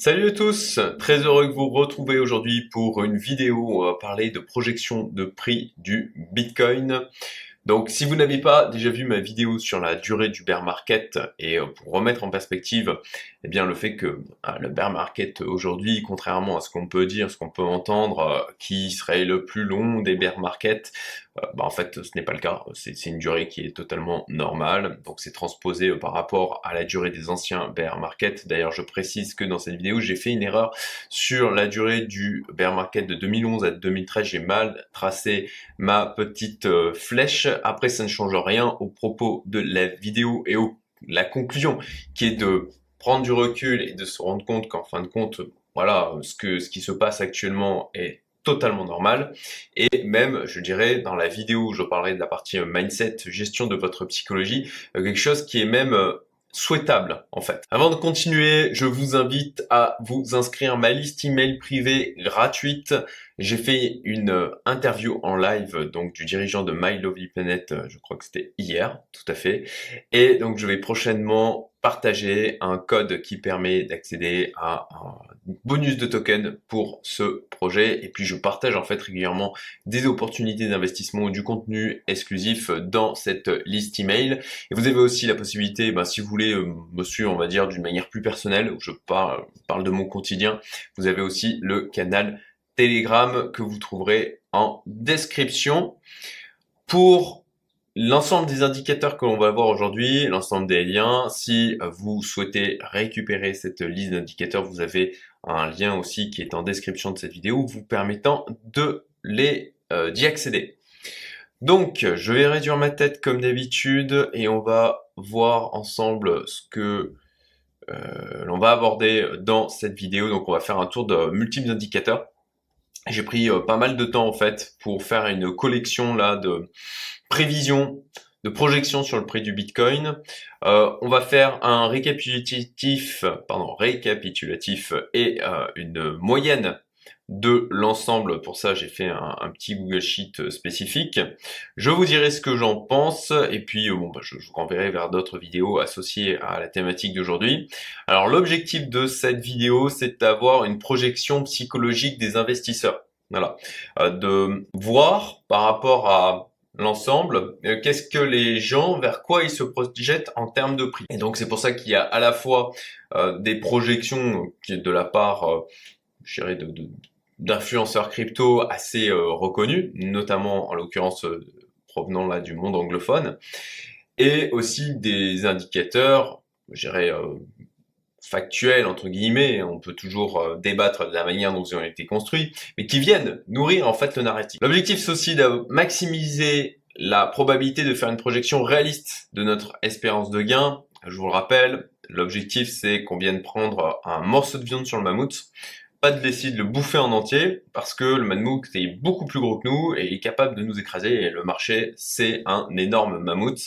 Salut à tous, très heureux que vous retrouvez aujourd'hui pour une vidéo où on va parler de projection de prix du Bitcoin. Donc si vous n'avez pas déjà vu ma vidéo sur la durée du bear market et euh, pour remettre en perspective eh bien le fait que ah, le bear market aujourd'hui, contrairement à ce qu'on peut dire, ce qu'on peut entendre, euh, qui serait le plus long des bear markets, bah, en fait ce n'est pas le cas. C'est une durée qui est totalement normale. Donc c'est transposé par rapport à la durée des anciens bear market. D'ailleurs je précise que dans cette vidéo j'ai fait une erreur sur la durée du bear market de 2011 à 2013. J'ai mal tracé ma petite flèche après, ça ne change rien au propos de la vidéo et au la conclusion qui est de prendre du recul et de se rendre compte qu'en fin de compte, voilà, ce que ce qui se passe actuellement est totalement normal. Et même, je dirais, dans la vidéo où je parlerai de la partie mindset, gestion de votre psychologie, euh, quelque chose qui est même euh, souhaitable en fait. Avant de continuer, je vous invite à vous inscrire à ma liste email privée gratuite. J'ai fait une euh, interview en live donc du dirigeant de My Lovely Planet, euh, je crois que c'était hier, tout à fait. Et donc je vais prochainement partager un code qui permet d'accéder à un bonus de token pour ce projet. Et puis je partage en fait régulièrement des opportunités d'investissement ou du contenu exclusif dans cette liste email. Et vous avez aussi la possibilité, ben, si vous voulez euh, me suivre, on va dire, d'une manière plus personnelle, où je parle, parle de mon quotidien, vous avez aussi le canal Telegram que vous trouverez en description. Pour L'ensemble des indicateurs que l'on va voir aujourd'hui, l'ensemble des liens, si vous souhaitez récupérer cette liste d'indicateurs, vous avez un lien aussi qui est en description de cette vidéo vous permettant de les euh, d'y accéder. Donc, je vais réduire ma tête comme d'habitude et on va voir ensemble ce que euh, l'on va aborder dans cette vidéo. Donc, on va faire un tour de multiples indicateurs. J'ai pris euh, pas mal de temps en fait pour faire une collection là de prévisions, de projections sur le prix du Bitcoin. Euh, on va faire un récapitulatif, pardon, récapitulatif et euh, une moyenne de l'ensemble. Pour ça, j'ai fait un, petit Google Sheet spécifique. Je vous dirai ce que j'en pense et puis bon, bah, je, je vous renverrai vers d'autres vidéos associées à la thématique d'aujourd'hui. Alors l'objectif de cette vidéo, c'est d'avoir une projection psychologique des investisseurs. Voilà, euh, de voir par rapport à l'ensemble, euh, qu'est-ce que les gens, vers quoi ils se projettent en termes de prix. Et donc c'est pour ça qu'il y a à la fois euh, des projections de la part, euh, je dirais, de, d'influenceurs crypto assez reconnus, notamment en l'occurrence provenant là du monde anglophone, et aussi des indicateurs, je dirais, factuels entre guillemets, on peut toujours débattre de la manière dont ils ont été construits, mais qui viennent nourrir en fait le narratif. L'objectif c'est aussi de maximiser la probabilité de faire une projection réaliste de notre espérance de gain. Je vous le rappelle, l'objectif c'est qu'on vienne prendre un morceau de viande sur le mammouth, pas de laisser de le bouffer en entier, parce que le mammouth est beaucoup plus gros que nous et est capable de nous écraser, et le marché c'est un énorme mammouth.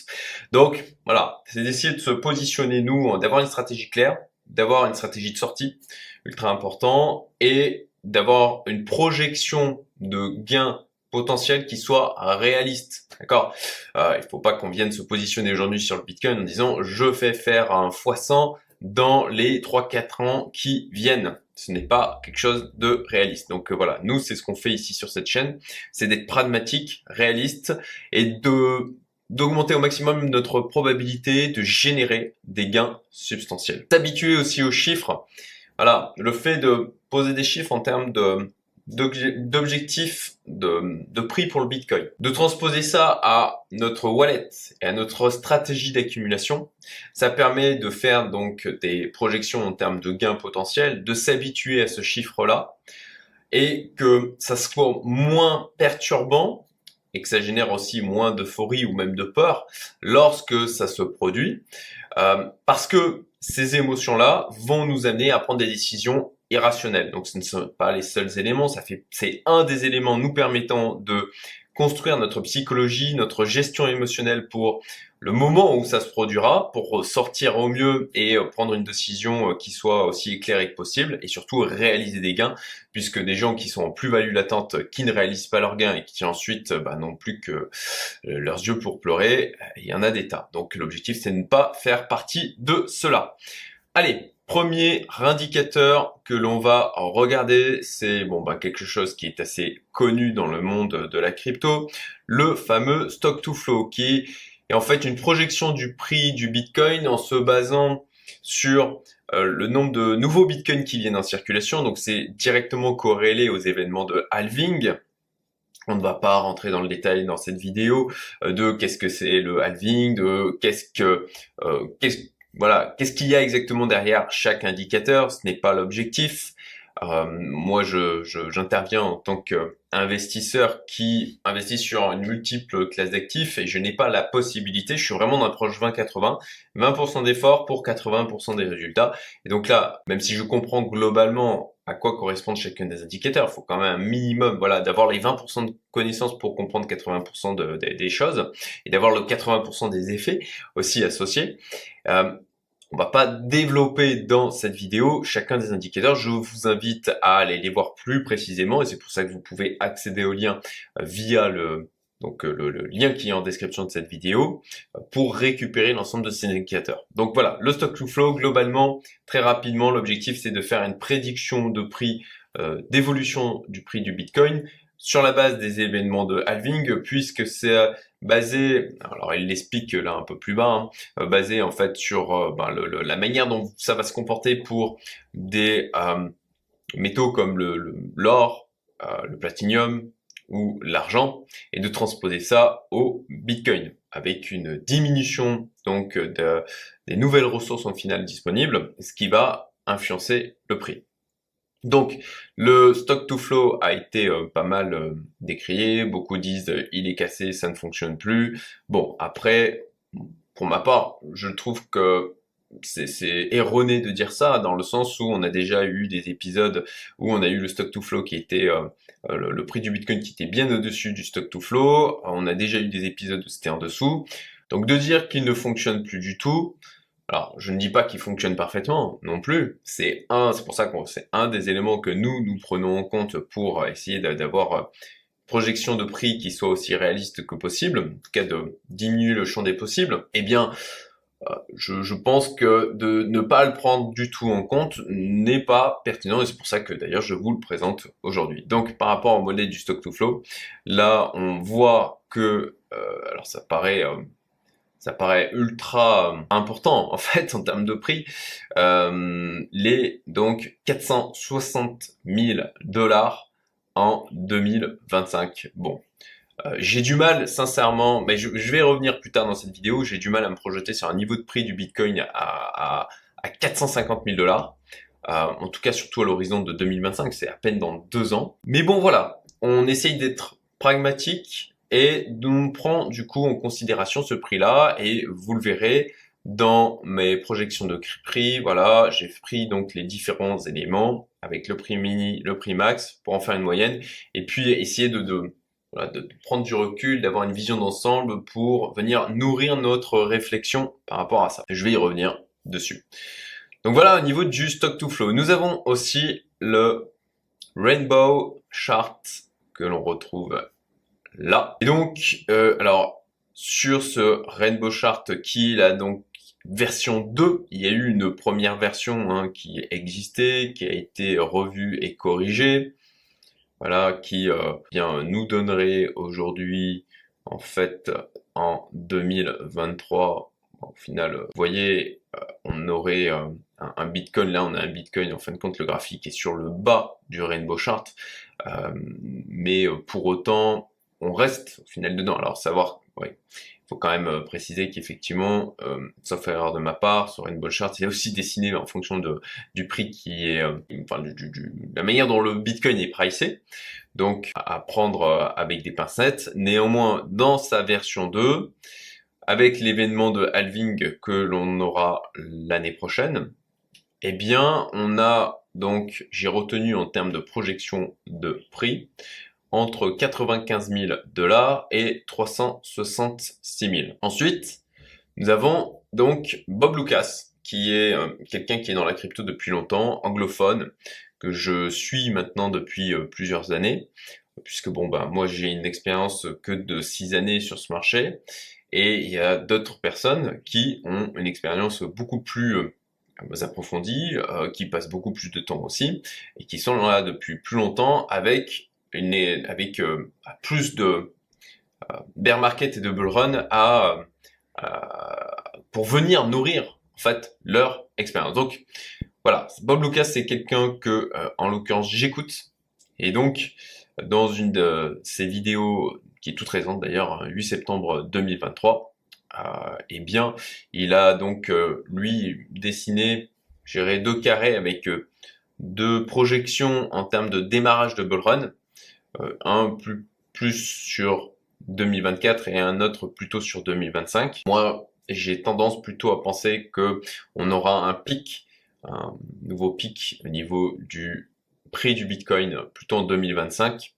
Donc voilà, c'est d'essayer de se positionner nous, d'avoir une stratégie claire, d'avoir une stratégie de sortie, ultra important, et d'avoir une projection de gains potentiels qui soit réaliste. D'accord? Euh, Il faut pas qu'on vienne se positionner aujourd'hui sur le Bitcoin en disant je vais faire un x100 dans les 3-4 ans qui viennent. Ce n'est pas quelque chose de réaliste. Donc euh, voilà, nous c'est ce qu'on fait ici sur cette chaîne, c'est d'être pragmatique, réaliste et de d'augmenter au maximum notre probabilité de générer des gains substantiels. S'habituer aussi aux chiffres. Voilà, le fait de poser des chiffres en termes de d'objectifs de, de prix pour le Bitcoin. De transposer ça à notre wallet et à notre stratégie d'accumulation, ça permet de faire donc des projections en termes de gains potentiels, de s'habituer à ce chiffre-là et que ça soit moins perturbant et que ça génère aussi moins d'euphorie ou même de peur lorsque ça se produit, euh, parce que ces émotions-là vont nous amener à prendre des décisions irrationnelles. Donc ce ne sont pas les seuls éléments, ça fait c'est un des éléments nous permettant de construire notre psychologie, notre gestion émotionnelle pour le moment où ça se produira, pour sortir au mieux et euh, prendre une décision euh, qui soit aussi éclairée que possible, et surtout réaliser des gains, puisque des gens qui sont en plus-value latente, qui ne réalisent pas leurs gains et qui ensuite bah, n'ont plus que leurs yeux pour pleurer, il y en a des tas. Donc l'objectif c'est de ne pas faire partie de cela. Allez, Premier indicateur que l'on va regarder, c'est bon bah quelque chose qui est assez connu dans le monde de la crypto, le fameux stock to flow qui est en fait une projection du prix du Bitcoin en se basant sur euh, le nombre de nouveaux bitcoins qui viennent en circulation. Donc c'est directement corrélé aux événements de halving. On ne va pas rentrer dans le détail dans cette vidéo euh, de qu'est-ce que c'est le halving, de qu'est-ce que euh, qu'est-ce voilà, qu'est-ce qu'il y a exactement derrière chaque indicateur? Ce n'est pas l'objectif. Euh, moi, je, j'interviens en tant qu'investisseur qui investit sur une multiple classe d'actifs et je n'ai pas la possibilité, je suis vraiment dans l'approche 20-80, 20%, d'efforts pour 80% des résultats. Et donc là, même si je comprends globalement à quoi correspondent chacun des indicateurs, il faut quand même un minimum, voilà, d'avoir les 20% de connaissances pour comprendre 80% des choses et d'avoir le 80% des effets aussi associés. Euh, on va pas développer dans cette vidéo chacun des indicateurs. Je vous invite à aller les voir plus précisément et c'est pour ça que vous pouvez accéder au lien euh, via le, donc euh, le, lien qui est en description de cette vidéo euh, pour récupérer l'ensemble de ces indicateurs. Donc voilà, le stock to flow globalement, très rapidement, l'objectif c'est de faire une prédiction de prix, d'évolution du prix du Bitcoin sur la base des événements de halving, puisque c'est basé, alors il l'explique là un peu plus bas, hein, euh, basé en fait sur euh, ben, la manière dont ça va se comporter pour des euh, métaux comme l'or, le, le platinium ou l'argent, et de transposer ça au Bitcoin avec une diminution donc de, des nouvelles ressources en finale disponibles, ce qui va influencer le prix. Donc, le stock to flow a été euh, pas mal euh, décrié. Beaucoup disent euh, il est cassé, ça ne fonctionne plus. Bon, après, pour ma part, je trouve que c'est erroné de dire ça dans le sens où on a déjà eu des épisodes où on a eu le stock to flow qui était le, le, prix du bitcoin qui était bien au-dessus du stock to flow. On a déjà eu des épisodes où c'était en dessous. Donc de dire qu'il ne fonctionne plus du tout, alors, je ne dis pas qu'il fonctionne parfaitement non plus. C'est un, c'est pour ça que c'est un des éléments que nous nous prenons en compte pour essayer d'avoir une projection de prix qui soit aussi réaliste que possible, en tout cas de diminuer le champ des possibles. Eh bien, euh, je, pense que de ne pas le prendre du tout en compte n'est pas pertinent et c'est pour ça que d'ailleurs je vous le présente aujourd'hui. Donc par rapport au modèle du stock to flow, là on voit que, euh, alors ça paraît euh, ça paraît ultra euh, important en fait en termes de prix. Euh, les donc 460 000 dollars en 2025. Bon, euh, j'ai du mal sincèrement, mais je, vais revenir plus tard dans cette vidéo. J'ai du mal à me projeter sur un niveau de prix du Bitcoin à, à, à 450 000 dollars. en tout cas, surtout à l'horizon de 2025, c'est à peine dans deux ans. Mais bon, voilà, on essaye d'être pragmatique et on prend du coup en considération ce prix-là et vous le verrez dans mes projections de prix, voilà, j'ai pris donc les différents éléments avec le prix mini, le prix max pour en faire une moyenne et puis essayer de, de, de prendre du recul, d'avoir une vision d'ensemble pour venir nourrir notre réflexion par rapport à ça. Je vais y revenir dessus. Donc voilà au niveau du stock to flow. Nous avons aussi le Rainbow Chart que l'on retrouve là. Et donc, euh, alors, sur ce Rainbow Chart qui là, donc version 2, il y a eu une première version hein, qui existait, qui a été revue et corrigée, voilà, qui euh, bien nous donnerait aujourd'hui, en fait, en 2023, au final, vous voyez, euh, on aurait un, un, Bitcoin, là on a un Bitcoin, en fin de compte le graphique est sur le bas du Rainbow Chart, mais pour autant, on reste au final dedans. Alors savoir, oui, il faut quand même euh, préciser qu'effectivement, euh, sauf erreur de ma part, sur une bonne charte, c'est aussi dessiné en fonction de, prix qui est, euh, enfin, la manière dont le Bitcoin est pricé. Donc à prendre avec des pincettes. Néanmoins, dans sa version 2, avec l'événement de halving que l'on aura l'année prochaine, eh bien, on a donc, j'ai retenu en termes de projection de prix, entre 95 000 dollars et 366 000. Ensuite, nous avons donc Bob Lucas, qui est euh, quelqu'un qui est dans la crypto depuis longtemps, anglophone, que je suis maintenant depuis euh, plusieurs années, puisque bon ben moi j'ai une expérience que de six années sur ce marché, et il y a d'autres personnes qui ont une expérience beaucoup plus euh, approfondies, qui passent beaucoup plus de temps aussi, et qui sont là depuis plus longtemps avec avec plus de bear market et de bull run à, pour venir nourrir en fait leur expérience. Donc voilà, Bob Lucas c'est quelqu'un que en l'occurrence j'écoute. Et donc dans une de ses vidéos qui est toute récente d'ailleurs, 8 septembre 2023, euh, eh bien, il a donc euh, lui dessiné, j'irai deux carrés avec euh, deux projections en termes de démarrage de bullrun, euh, un plus, sur 2024 et un autre plutôt sur 2025. Moi, j'ai tendance plutôt à penser que on aura un pic, un nouveau pic au niveau du prix du Bitcoin plutôt en 2025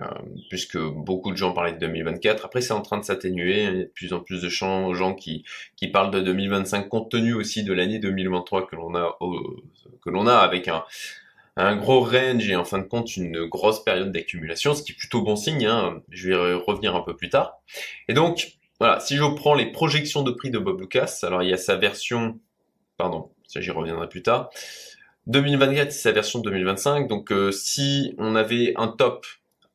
euh, puisque beaucoup de gens parlaient de 2024. Après, c'est en train de s'atténuer. Il y a de plus en plus de gens qui, parlent de 2025, compte tenu aussi de l'année 2023 que que l'on a avec un, un gros range et en fin de compte une grosse période d'accumulation, ce qui est plutôt bon signe. Hein. Je vais revenir un peu plus tard. Et donc, voilà, si je prends les projections de prix de Bob Lucas, alors il y a sa version, pardon, ça j'y reviendrai plus tard. 2024, c'est sa version 2025. Donc, euh, si on avait un top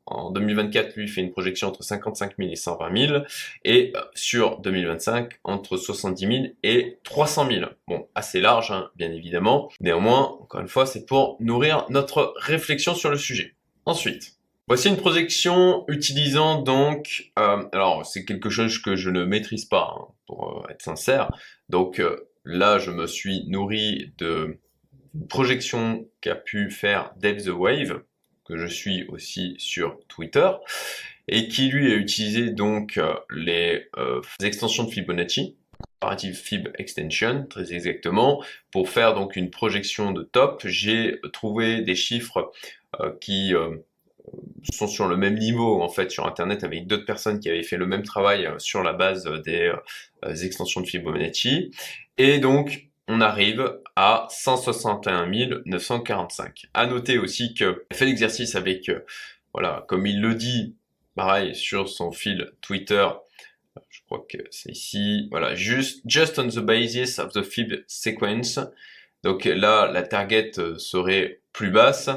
en 2024, lui, fait une projection entre 55 000 et 120 000, et euh, sur 2025, entre 70 000 et 300 000. Bon, assez large, hein, bien évidemment. Néanmoins, encore une fois, c'est pour nourrir notre réflexion sur le sujet. Ensuite, voici une projection utilisant donc, euh, alors c'est quelque chose que je ne maîtrise pas, hein, pour euh, être sincère. Donc là, je me suis nourri de projection qu'a pu faire Dave the Wave, je suis aussi sur Twitter, et qui lui a utilisé donc euh, les euh, extensions de Fibonacci, comparative Fib Extension, très exactement, pour faire donc une projection de top. J'ai trouvé des chiffres euh, qui sont sur le même niveau en fait sur internet avec d'autres personnes qui avaient fait le même travail sur la base des extensions de Fibonacci et donc on arrive à 161 945. À noter aussi que fait l'exercice avec, euh, voilà, comme il le dit, pareil, sur son fil Twitter, je crois que c'est ici, voilà, just, just on the basis of the fib sequence. Donc là, la target euh, serait plus basse.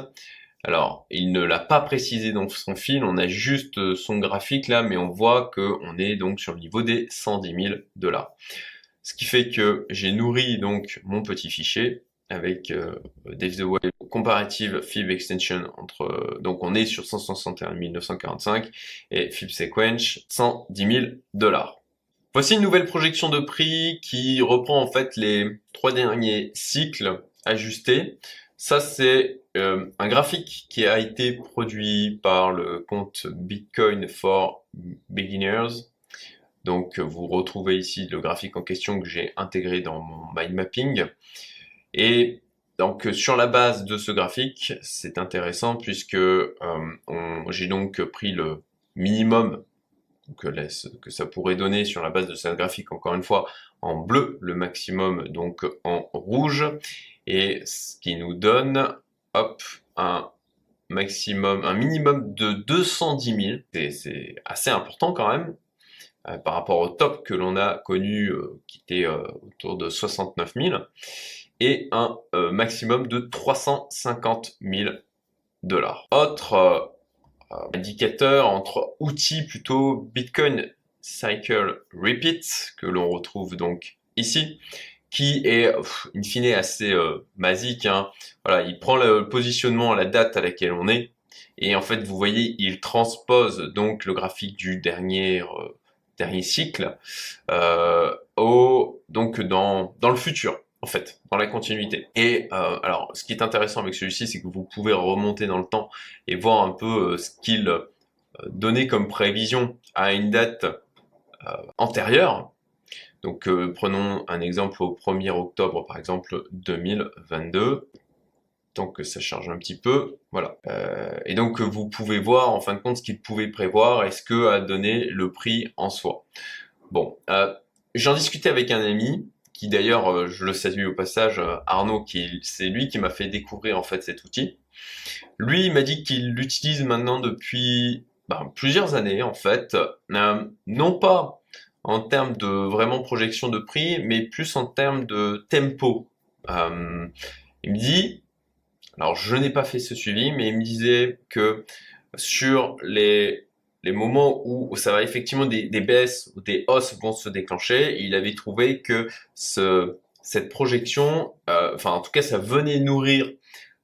Alors, il ne l'a pas précisé dans son fil, on a juste euh, son graphique là, mais on voit qu'on est donc sur le niveau des 110 000 dollars. Ce qui fait que j'ai nourri donc mon petit fichier avec euh, Dave the Wave comparative fib extension entre euh, donc on est sur 161 945 et fib sequence 110 000 dollars. Voici une nouvelle projection de prix qui reprend en fait les trois derniers cycles ajustés. Ça c'est euh, un graphique qui a été produit par le compte Bitcoin for Beginners donc vous retrouvez ici le graphique en question que j'ai intégré dans mon mind mapping. Et donc sur la base de ce graphique, c'est intéressant puisque euh, j'ai donc pris le minimum que, que ça pourrait donner sur la base de ce graphique, encore une fois, en bleu, le maximum donc en rouge, et ce qui nous donne, hop, un maximum, un minimum de 210 000, c'est assez important quand même, euh, par rapport au top que l'on a connu euh, qui était euh, autour de 69 000 et un maximum de 350 000 dollars. Autre indicateur entre outils plutôt Bitcoin Cycle Repeat que l'on retrouve donc ici qui est in fine assez euh, basique. Hein. Voilà, il prend le positionnement à la date à laquelle on est et en fait vous voyez il transpose donc le graphique du dernier dernier cycle, euh, au, donc dans, dans le futur, en fait, dans la continuité. Et euh, alors, ce qui est intéressant avec celui-ci, c'est que vous pouvez remonter dans le temps et voir un peu euh, ce qu'il donnait comme prévision à une date antérieure. Donc, prenons un exemple au 1er octobre, par exemple, 2022 que ça charge un petit peu. Voilà. Euh, et donc vous pouvez voir en fin de compte ce qu'il pouvait prévoir et ce que a donné le prix en soi. Bon, euh, j'en discutais avec un ami qui d'ailleurs, euh, je le salue au passage, Arnaud, qui c'est lui qui m'a fait découvrir en fait cet outil. Lui, il m'a dit qu'il l'utilise maintenant depuis ben, plusieurs années en fait, non pas en termes de vraiment projection de prix, mais plus en termes de tempo il me dit, alors je n'ai pas fait ce suivi, mais il me disait que sur les, les moments où ça va effectivement des, des baisses ou des hausses vont se déclencher, il avait trouvé que ce, cette projection, euh, enfin en tout cas ça venait nourrir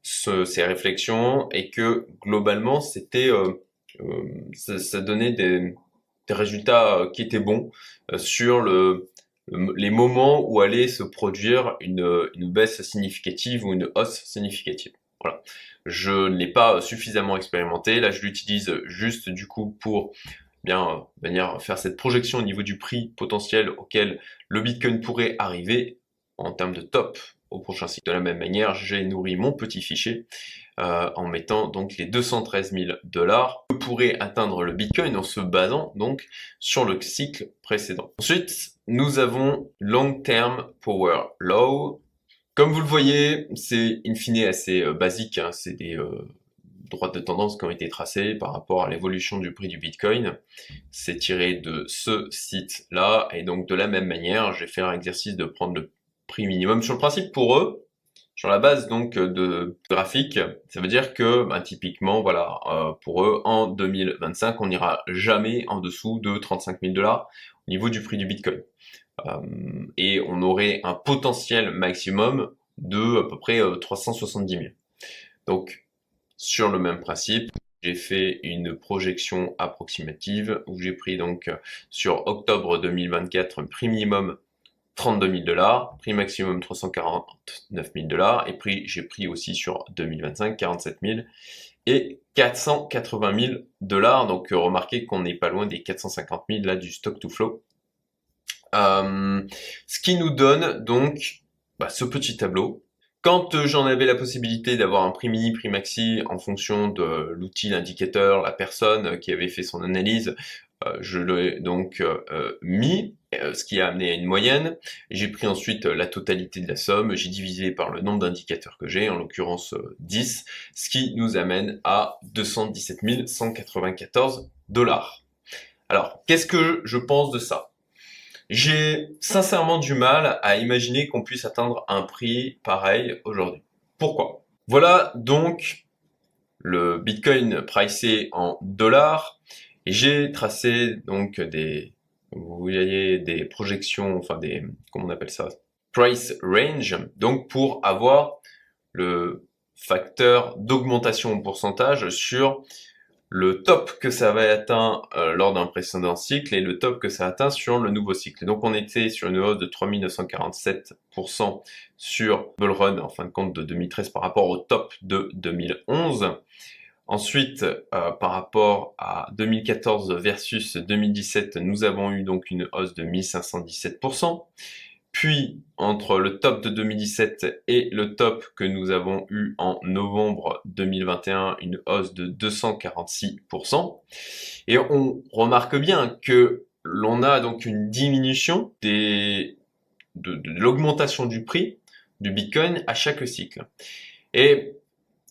ce, ces réflexions et que globalement c'était euh, euh, ça, ça, donnait des, des résultats qui étaient bons sur le, les moments où allait se produire une, une baisse significative ou une hausse significative. Voilà. Je ne l'ai pas suffisamment expérimenté. Là, je l'utilise juste du coup pour bien venir faire cette projection au niveau du prix potentiel auquel le Bitcoin pourrait arriver en termes de top au prochain cycle. De la même manière, j'ai nourri mon petit fichier euh, en mettant donc les 213 000 dollars que pourrait atteindre le Bitcoin en se basant donc sur le cycle précédent. Ensuite, nous avons Long Term Power Low. Comme vous le voyez, c'est in fine assez euh, basique, hein. c'est des euh, droites de tendance qui ont été tracées par rapport à l'évolution du prix du Bitcoin. C'est tiré de ce site-là, et donc de la même manière, j'ai fait un exercice de prendre le prix minimum. Sur le principe, pour eux, sur la base donc de graphique, ça veut dire que bah, typiquement, voilà, euh, pour eux, en 2025, on n'ira jamais en dessous de 35 000 dollars au niveau du prix du Bitcoin. Euh, et on aurait un potentiel maximum de à peu près 370 euh, 000. Donc, sur le même principe, j'ai fait une projection approximative où j'ai pris donc sur octobre 2024 un prix minimum 32 000 dollars, prix maximum 349 000 dollars, et prix j'ai pris aussi sur 2025 47 000 et 480 000 dollars. Donc remarquez qu'on n'est pas loin des 450 000 là du stock to flow. Euh, ce qui nous donne donc bah, ce petit tableau. Quand euh, j'en avais la possibilité d'avoir un prix mini, prix maxi en fonction de l'outil, l'indicateur, la personne qui avait fait son analyse, euh, je l'ai donc euh, euh, mis, ce qui a amené à une moyenne. J'ai pris ensuite la totalité de la somme, j'ai divisé par le nombre d'indicateurs que j'ai, en l'occurrence 10, ce qui nous amène à 217 194 dollars. Alors, qu'est-ce que je pense de ça? J'ai sincèrement du mal à imaginer qu'on puisse atteindre un prix pareil aujourd'hui. Pourquoi? Voilà donc le Bitcoin pricé en dollars j'ai tracé donc des, vous voyez, des projections, enfin des, comment on appelle ça, price range, donc pour avoir le facteur d'augmentation en pourcentage sur le top que ça va atteindre euh, lors d'un précédent cycle et le top que ça atteint sur le nouveau cycle. donc on était sur une hausse de 3947% sur Bull Run en fin de compte de 2013 par rapport au top de 2011. Ensuite, euh, par rapport à 2014 versus 2017, nous avons eu donc une hausse de 1517%. Puis, entre le top de 2017 et le top que nous avons eu en novembre 2021, une hausse de 246%. Et on remarque bien que l'on a donc une diminution des, de, de l'augmentation du prix du Bitcoin à chaque cycle. Et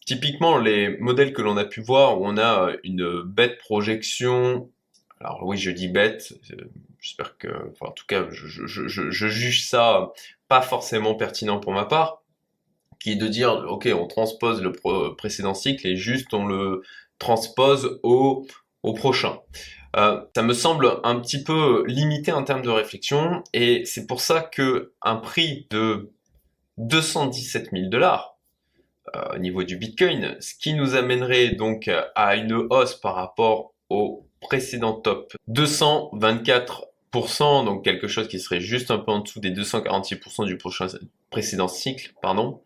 typiquement les modèles que l'on a pu voir où on a une bête projection, alors oui je dis bête, euh, j'espère que, enfin, en tout cas je, je, je, juge ça pas forcément pertinent pour ma part, qui est de dire ok on transpose le précédent cycle et juste on le transpose au, au prochain. Euh, ça me semble un petit peu limité en termes de réflexion et c'est pour ça que un prix de 217 000 dollars euh, au niveau du Bitcoin, ce qui nous amènerait donc à une hausse par rapport au précédent top 224%, donc quelque chose qui serait juste un peu en dessous des 246% du précédent cycle, pardon.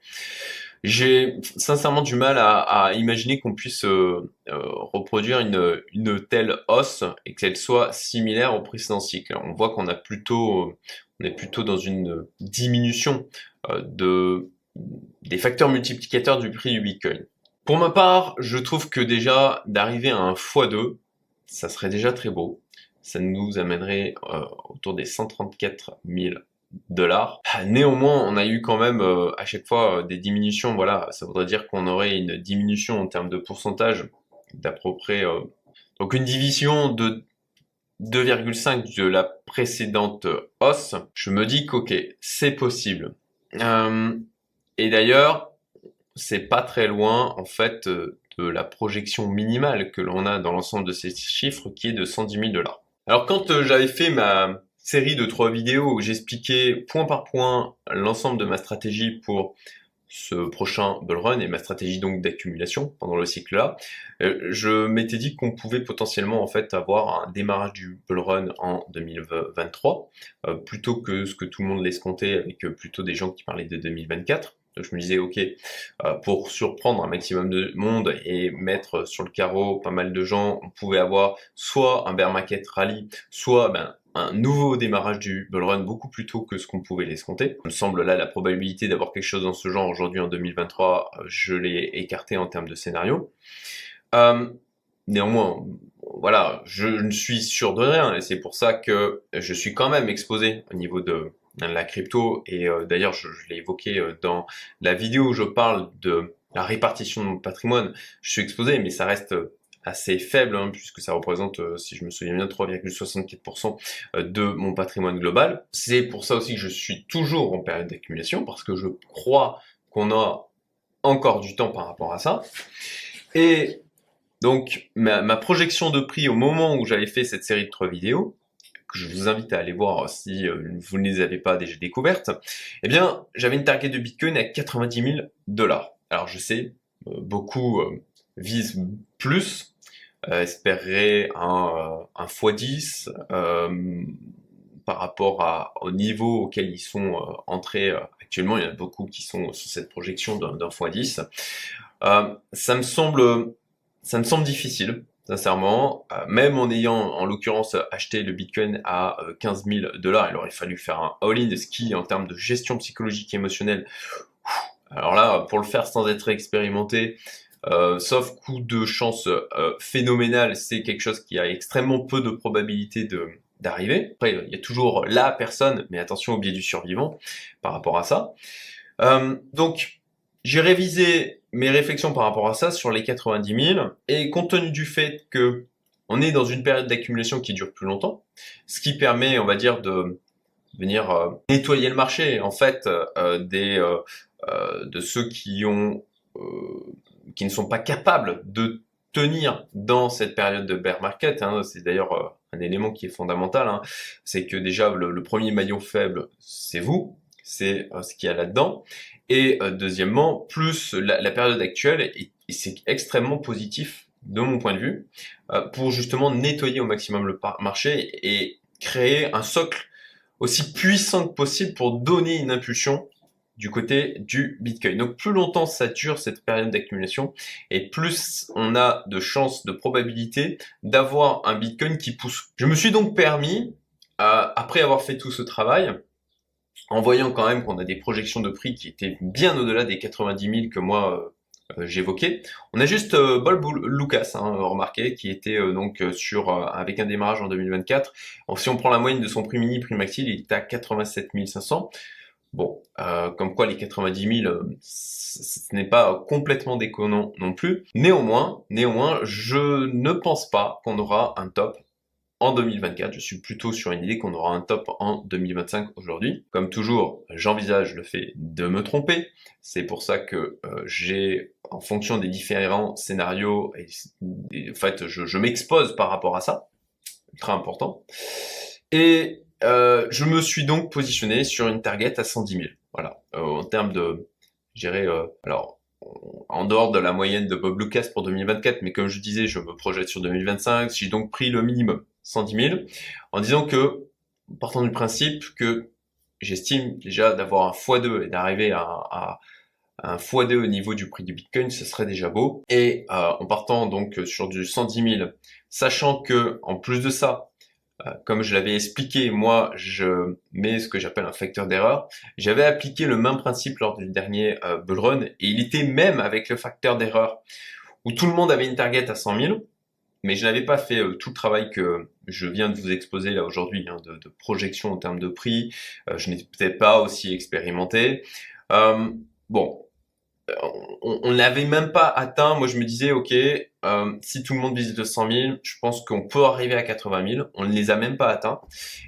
J'ai sincèrement du mal à, imaginer qu'on puisse euh, euh, reproduire une, une, telle hausse et qu'elle soit similaire au précédent cycle. On voit qu'on a plutôt, on est plutôt dans une diminution de des facteurs multiplicateurs du prix du Bitcoin. Pour ma part, je trouve que déjà d'arriver à un x2, ça serait déjà très beau. Ça nous amènerait euh, autour des 134 000 dollars. Ah, néanmoins, on a eu quand même euh, à chaque fois euh, des diminutions. Voilà, ça voudrait dire qu'on aurait une diminution en termes de pourcentage d'à peu près donc une division de 2,5 de la précédente hausse. Je me dis qu'ok, c'est possible. Et d'ailleurs, c'est pas très loin en fait de la projection minimale que l'on a dans l'ensemble de ces chiffres qui est de 110 000 dollars. Alors quand euh, j'avais fait ma série de trois vidéos où j'expliquais point par point l'ensemble de ma stratégie pour ce prochain bull run et ma stratégie donc d'accumulation pendant le cycle là, euh, je m'étais dit qu'on pouvait potentiellement en fait avoir un démarrage du bull run en 2023 euh, plutôt que ce que tout le monde laisse compter avec plutôt des gens qui parlaient de 2024 je me disais, ok, euh, pour surprendre un maximum de monde et mettre sur le carreau pas mal de gens, on pouvait avoir soit un bear market rally, soit ben, un nouveau démarrage du bull run beaucoup plus tôt que ce qu'on pouvait l'escompter. Il me semble là la probabilité d'avoir quelque chose dans ce genre aujourd'hui en 2023, euh, je l'ai écarté en termes de scénario. Euh, néanmoins, voilà, je ne suis sûr de rien et c'est pour ça que je suis quand même exposé au niveau de la crypto. Et euh, d'ailleurs, je, l'ai évoqué euh, dans la vidéo où je parle de la répartition de mon patrimoine. Je suis exposé, mais ça reste assez faible, hein, puisque ça représente, euh, si je me souviens bien, 3,64% de mon patrimoine global. C'est pour ça aussi que je suis toujours en période d'accumulation, parce que je crois qu'on a encore du temps par rapport à ça. Et donc, ma, ma projection de prix au moment où j'avais fait cette série de trois vidéos, que je vous invite à aller voir si euh, vous ne les avez pas déjà découvertes, eh bien, j'avais une target de Bitcoin à 90 000 dollars. Alors, je sais, euh, beaucoup euh, visent plus, espérer un, un x10 par rapport à, au niveau auquel ils sont entrés actuellement. Il y en a beaucoup qui sont sur cette projection d'un x10. ça me semble, ça me semble difficile sincèrement, euh, même en ayant en l'occurrence acheté le Bitcoin à 15 euh, 000 dollars, il aurait fallu faire un all-in, ce qui en termes de gestion psychologique et émotionnelle, alors là, pour le faire sans être expérimenté, euh, sauf coup de chance phénoménal, c'est quelque chose qui a extrêmement peu de probabilité de d'arriver. Après, il y a toujours la personne, mais attention au biais du survivant par rapport à ça. donc, j'ai révisé mes réflexions par rapport à ça sur les 90 000 et compte tenu du fait que on est dans une période d'accumulation qui dure plus longtemps, ce qui permet, on va dire, de venir euh, nettoyer le marché en fait euh, des euh, de ceux qui ont qui ne sont pas capables de tenir dans cette période de bear market. Hein. c'est d'ailleurs un élément qui est fondamental. Hein. c'est que déjà le, le premier maillon faible, c'est vous, c'est ce qu'il y a là-dedans. Et euh, deuxièmement, plus la, période actuelle, c'est extrêmement positif de mon point de vue, euh, pour justement nettoyer au maximum le marché et créer un socle aussi puissant que possible pour donner une impulsion du côté du Bitcoin. Donc plus longtemps ça dure cette période d'accumulation et plus on a de chances, de probabilité d'avoir un Bitcoin qui pousse. Je me suis donc permis, euh, après avoir fait tout ce travail, en voyant quand même qu'on a des projections de prix qui étaient bien au-delà des 90 000 que moi euh, j'évoquais. On a juste euh, Lucas, hein, remarqué, qui était euh, donc sur avec un démarrage en 2024. si on prend la moyenne de son prix mini, prix maxi, il est à 87 500. Bon, comme quoi les 90 000, ce n'est pas complètement déconnant non plus. Néanmoins, néanmoins, je ne pense pas qu'on aura un top en 2024. Je suis plutôt sur une idée qu'on aura un top en 2025 aujourd'hui. Comme toujours, j'envisage le fait de me tromper. C'est pour ça que euh, j'ai, en fonction des différents scénarios, et, en fait, je, m'expose par rapport à ça. Très important. Et euh, je me suis donc positionné sur une target à 110 000. Voilà. Euh, en termes de, gérer, alors, en dehors de la moyenne de Bob Lucas pour 2024, mais comme je disais, je me projette sur 2025. J'ai donc pris le minimum. 110 000, en disant que, partant du principe que j'estime déjà d'avoir un x2 et d'arriver à, un x2 au niveau du prix du Bitcoin, ce serait déjà beau. Et euh, en partant donc sur du 110 000, sachant que en plus de ça, euh, comme je l'avais expliqué, moi je mets ce que j'appelle un facteur d'erreur. J'avais appliqué le même principe lors du dernier euh, bull run et il était même avec le facteur d'erreur où tout le monde avait une target à 100 000 mais je n'avais pas fait tout le travail que je viens de vous exposer là aujourd'hui hein, de, projection en termes de prix. Euh, je n'étais peut-être pas aussi expérimenté. Euh, bon, on n'avait même pas atteint. Moi, je me disais, ok, euh, si tout le monde visite 200 000, je pense qu'on peut arriver à 80 000. On ne les a même pas atteints.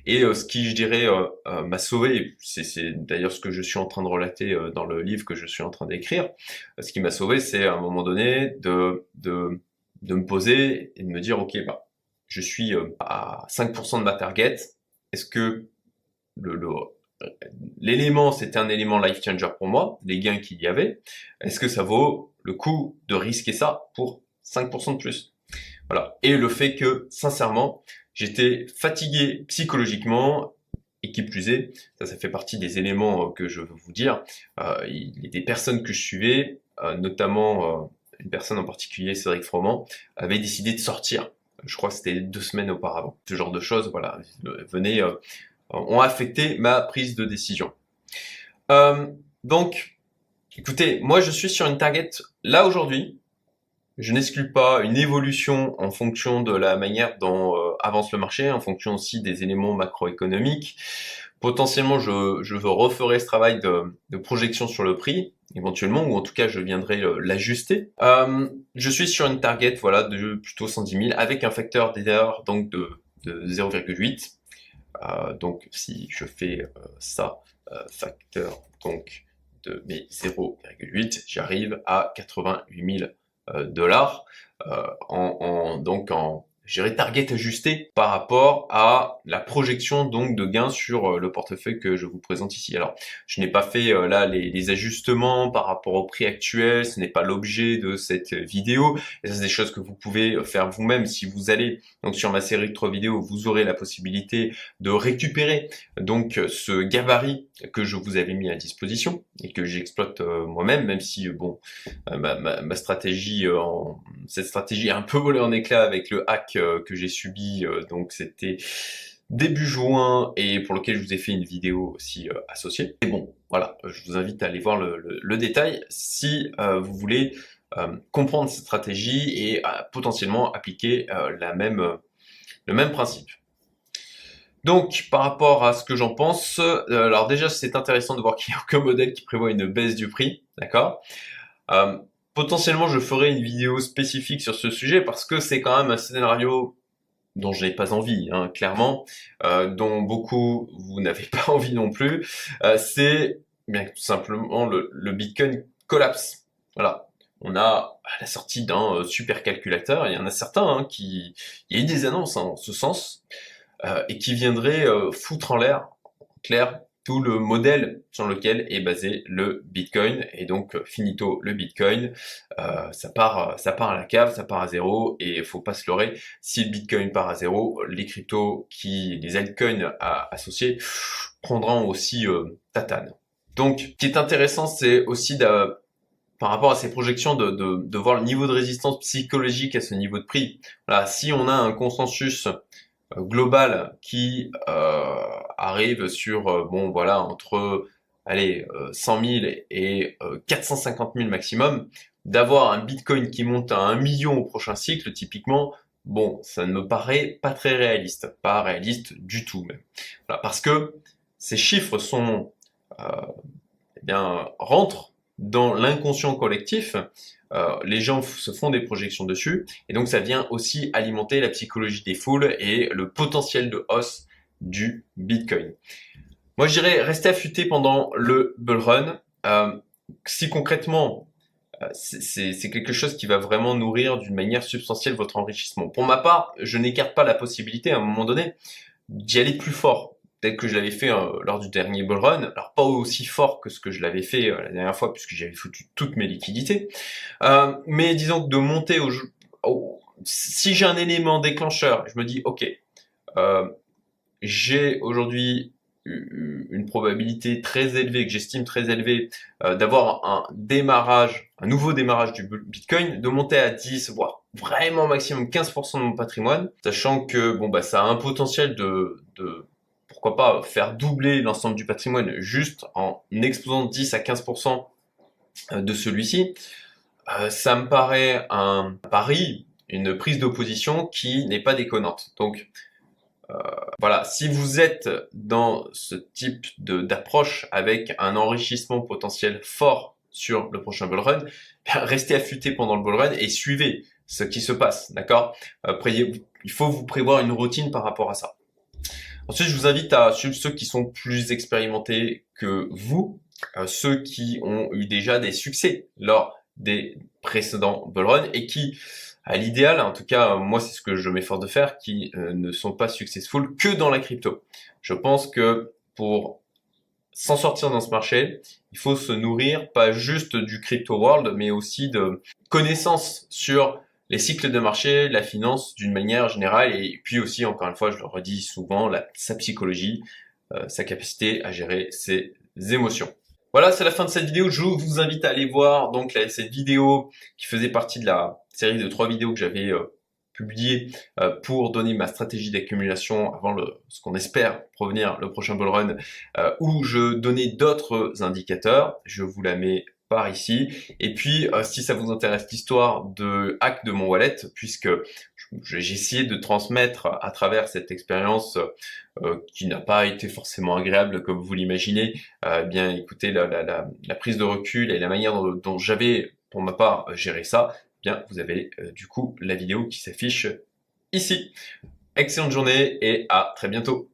Et euh, ce qui, je dirais, euh, m'a sauvé, c'est d'ailleurs ce que je suis en train de relater dans le livre que je suis en train d'écrire. Ce qui m'a sauvé, c'est à un moment donné de, de, de me poser et de me dire, ok, bah, je suis à 5% de ma target. Est-ce que l'élément, c'était un élément life changer pour moi, les gains qu'il y avait. Est-ce que ça vaut le coup de risquer ça pour 5% de plus? Voilà. Et le fait que, sincèrement, j'étais fatigué psychologiquement et qui plus est, ça, ça fait partie des éléments euh, que je veux vous dire. Euh, il y a des personnes que je suivais, euh, notamment une personne en particulier, Cédric Froment, avait décidé de sortir. Je crois que c'était deux semaines auparavant. Ce genre de choses, voilà, venez ont affecté ma prise de décision. Euh, donc, écoutez, moi je suis sur une target là aujourd'hui. Je n'exclus pas une évolution en fonction de la manière dont euh, avance le marché, en fonction aussi des éléments macroéconomiques. Potentiellement, je, je referer ce travail de, de, projection sur le prix, éventuellement, ou en tout cas, je viendrai euh, l'ajuster. Euh, je suis sur une target, voilà, de plutôt 110 000, avec un facteur d'erreur donc de, de 0,8. Euh, donc si je fais euh, ça, euh, facteur donc de mes 0,8, j'arrive à 88 000 dollars en, en, donc en J'irai target ajusté par rapport à la projection donc de gains sur euh, le portefeuille que je vous présente ici. Alors, je n'ai pas fait euh, là les, ajustements par rapport au prix actuel, ce n'est pas l'objet de cette vidéo. Et ça, c'est des choses que vous pouvez faire vous-même si vous allez donc sur ma série de trois vidéos, vous aurez la possibilité de récupérer donc ce gabarit que je vous avais mis à disposition et que j'exploite euh, moi-même, même si bon, ma, ma stratégie, en, cette stratégie est un peu volée en éclat avec le hack euh, que j'ai subi, euh, donc c'était début juin et pour lequel je vous ai fait une vidéo aussi euh, associée. Et bon, voilà, je vous invite à aller voir le, détail si vous voulez comprendre cette stratégie et potentiellement appliquer la même, le même principe. Donc, par rapport à ce que j'en pense, alors déjà, c'est intéressant de voir qu'il n'y a aucun modèle qui prévoit une baisse du prix, d'accord? Potentiellement, je ferai une vidéo spécifique sur ce sujet parce que c'est quand même un scénario dont je n'ai pas envie, hein, clairement, euh, dont beaucoup vous n'avez pas envie non plus. Euh, c'est bien tout simplement le, Bitcoin collapse. Voilà. On a la sortie d'un euh, super calculateur, il y en a certains hein, qui, il y a eu des annonces hein, en ce sens, et qui viendraient foutre en l'air, clair, tout le modèle sur lequel est basé le Bitcoin. Et donc, finito le Bitcoin, euh, ça, part, ça part à la cave, ça part à zéro, et faut pas se leurrer, si le Bitcoin part à zéro, les cryptos, qui, les altcoins associés, prendront aussi euh, tatane. Donc, ce qui est intéressant, c'est aussi par rapport à ces projections, de, voir le niveau de résistance psychologique à ce niveau de prix. Voilà, si on a un consensus euh, global qui euh, arrive sur euh, bon voilà entre allez 100 000 et 450 000 maximum, d'avoir un Bitcoin qui monte à 1 million au prochain cycle, typiquement, bon, ça ne me paraît pas très réaliste, pas réaliste du tout même. Parce que ces chiffres sont, euh, eh bien, rentrent dans l'inconscient collectif euh, les gens se font des projections dessus, et donc ça vient aussi alimenter la psychologie des foules et le potentiel de hausse du Bitcoin. Moi, je dirais rester affûté pendant le bull run. Euh, si concrètement, euh, c'est quelque chose qui va vraiment nourrir d'une manière substantielle votre enrichissement. Pour ma part, je n'écarte pas la possibilité à un moment donné d'y aller plus fort tel que je l'avais fait euh, lors du dernier bull run, alors pas aussi fort que ce que je l'avais fait la dernière fois puisque j'avais foutu toutes mes liquidités, mais disons que de monter au, si j'ai un élément déclencheur, je me dis ok, j'ai aujourd'hui une probabilité très élevée, que j'estime très élevée, d'avoir un démarrage, un nouveau démarrage du Bitcoin, de monter à 10, voire vraiment maximum 15% de mon patrimoine, sachant que bon bah ça a un potentiel de, de pourquoi pas faire doubler l'ensemble du patrimoine juste en exposant 10 à 15% euh, de celui-ci, euh, ça me paraît un pari, une prise d'opposition qui n'est pas déconnante. Donc euh, voilà, si vous êtes dans ce type d'approche avec un enrichissement potentiel fort sur le prochain bull run, restez affûté pendant le bull run et suivez ce qui se passe, d'accord? Il faut vous prévoir une routine par rapport à ça. Ensuite, je vous invite à suivre ceux qui sont plus expérimentés que vous, euh, ceux qui ont eu déjà des succès lors des précédents bull run et qui, à l'idéal, en tout cas, moi c'est ce que je m'efforce de faire, qui euh, ne sont pas successful que dans la crypto. Je pense que pour s'en sortir dans ce marché, il faut se nourrir pas juste du crypto world, mais aussi de connaissances sur les cycles de marché, la finance d'une manière générale, et puis aussi, encore une fois, je le redis souvent, sa psychologie, euh, sa capacité à gérer ses émotions. Voilà, c'est la fin de cette vidéo. Je vous invite à aller voir donc cette vidéo qui faisait partie de la série de trois vidéos que j'avais euh, publiées euh, pour donner ma stratégie d'accumulation avant ce qu'on espère provenir le prochain bull run, où je donnais d'autres indicateurs. Je vous la mets par ici. Et puis, euh, si ça vous intéresse l'histoire de hack de mon wallet, puisque j'ai essayé de transmettre à travers cette expérience euh, qui n'a pas été forcément agréable comme vous l'imaginez, euh, eh bien écoutez la, la, prise de recul et la manière dont, j'avais pour ma part géré ça, eh bien vous avez du coup la vidéo qui s'affiche ici. Excellente journée et à très bientôt.